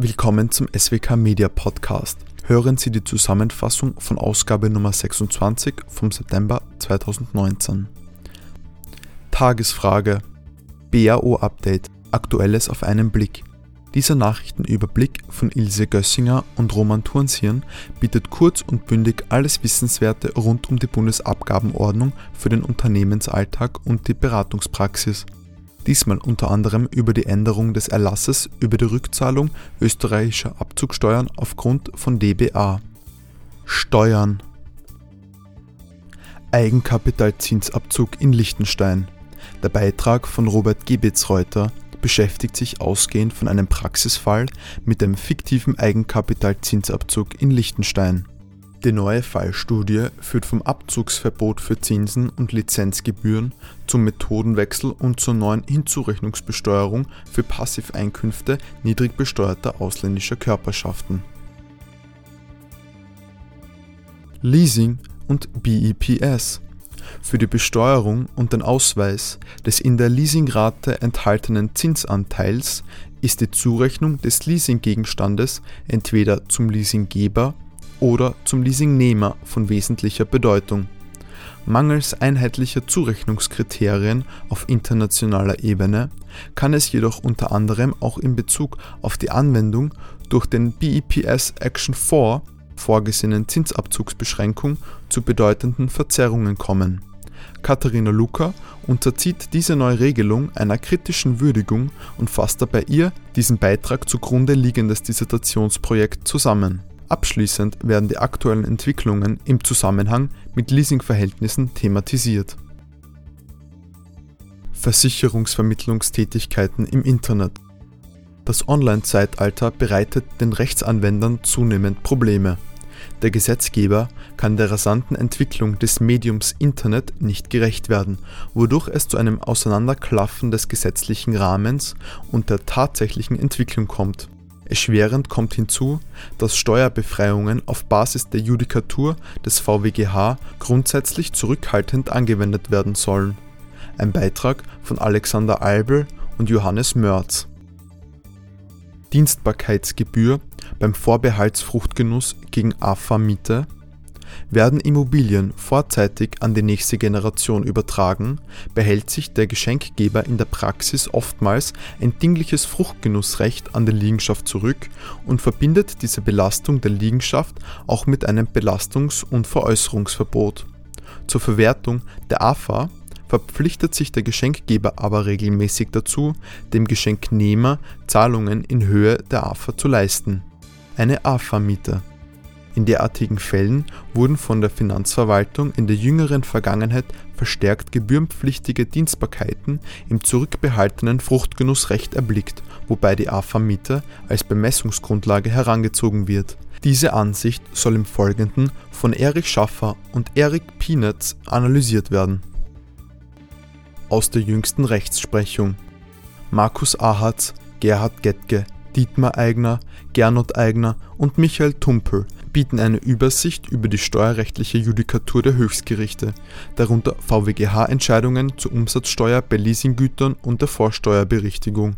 Willkommen zum SWK Media Podcast. Hören Sie die Zusammenfassung von Ausgabe Nummer 26 vom September 2019. Tagesfrage BAO Update Aktuelles auf einen Blick. Dieser Nachrichtenüberblick von Ilse Gössinger und Roman Turnsieren bietet kurz und bündig alles Wissenswerte rund um die Bundesabgabenordnung für den Unternehmensalltag und die Beratungspraxis diesmal unter anderem über die Änderung des Erlasses über die Rückzahlung österreichischer Abzugsteuern aufgrund von dba. Steuern Eigenkapitalzinsabzug in Liechtenstein. Der Beitrag von Robert Gebetzreuter beschäftigt sich ausgehend von einem Praxisfall mit dem fiktiven Eigenkapitalzinsabzug in Liechtenstein die neue Fallstudie führt vom Abzugsverbot für Zinsen und Lizenzgebühren zum Methodenwechsel und zur neuen Hinzurechnungsbesteuerung für Passiveinkünfte niedrig besteuerter ausländischer Körperschaften. Leasing und BEPS für die Besteuerung und den Ausweis des in der Leasingrate enthaltenen Zinsanteils ist die Zurechnung des Leasinggegenstandes entweder zum Leasinggeber oder zum Leasingnehmer von wesentlicher Bedeutung. Mangels einheitlicher Zurechnungskriterien auf internationaler Ebene kann es jedoch unter anderem auch in Bezug auf die Anwendung durch den BEPS Action 4 vorgesehenen Zinsabzugsbeschränkung zu bedeutenden Verzerrungen kommen. Katharina Luca unterzieht diese neue Regelung einer kritischen Würdigung und fasst dabei ihr diesen Beitrag zugrunde liegendes Dissertationsprojekt zusammen Abschließend werden die aktuellen Entwicklungen im Zusammenhang mit Leasingverhältnissen thematisiert. Versicherungsvermittlungstätigkeiten im Internet Das Online-Zeitalter bereitet den Rechtsanwendern zunehmend Probleme. Der Gesetzgeber kann der rasanten Entwicklung des Mediums Internet nicht gerecht werden, wodurch es zu einem Auseinanderklaffen des gesetzlichen Rahmens und der tatsächlichen Entwicklung kommt Erschwerend kommt hinzu, dass Steuerbefreiungen auf Basis der Judikatur des VWGH grundsätzlich zurückhaltend angewendet werden sollen. Ein Beitrag von Alexander Albel und Johannes Mörz. Dienstbarkeitsgebühr beim Vorbehaltsfruchtgenuss gegen AFA-Miete werden Immobilien vorzeitig an die nächste Generation übertragen, behält sich der Geschenkgeber in der Praxis oftmals ein dingliches Fruchtgenussrecht an der Liegenschaft zurück und verbindet diese Belastung der Liegenschaft auch mit einem Belastungs- und Veräußerungsverbot. Zur Verwertung der AFA verpflichtet sich der Geschenkgeber aber regelmäßig dazu, dem Geschenknehmer Zahlungen in Höhe der AFA zu leisten. Eine AFA-Miete in derartigen Fällen wurden von der Finanzverwaltung in der jüngeren Vergangenheit verstärkt gebührenpflichtige Dienstbarkeiten im zurückbehaltenen Fruchtgenussrecht erblickt, wobei die AFA-Miete als Bemessungsgrundlage herangezogen wird. Diese Ansicht soll im Folgenden von Erich Schaffer und Erik Pienetz analysiert werden. Aus der jüngsten Rechtsprechung Markus Ahatz, Gerhard Gettke, Dietmar Eigner, Gernot Eigner und Michael Tumpel bieten eine Übersicht über die steuerrechtliche Judikatur der Höchstgerichte, darunter VWGH-Entscheidungen zur Umsatzsteuer bei Leasinggütern und der Vorsteuerberichtigung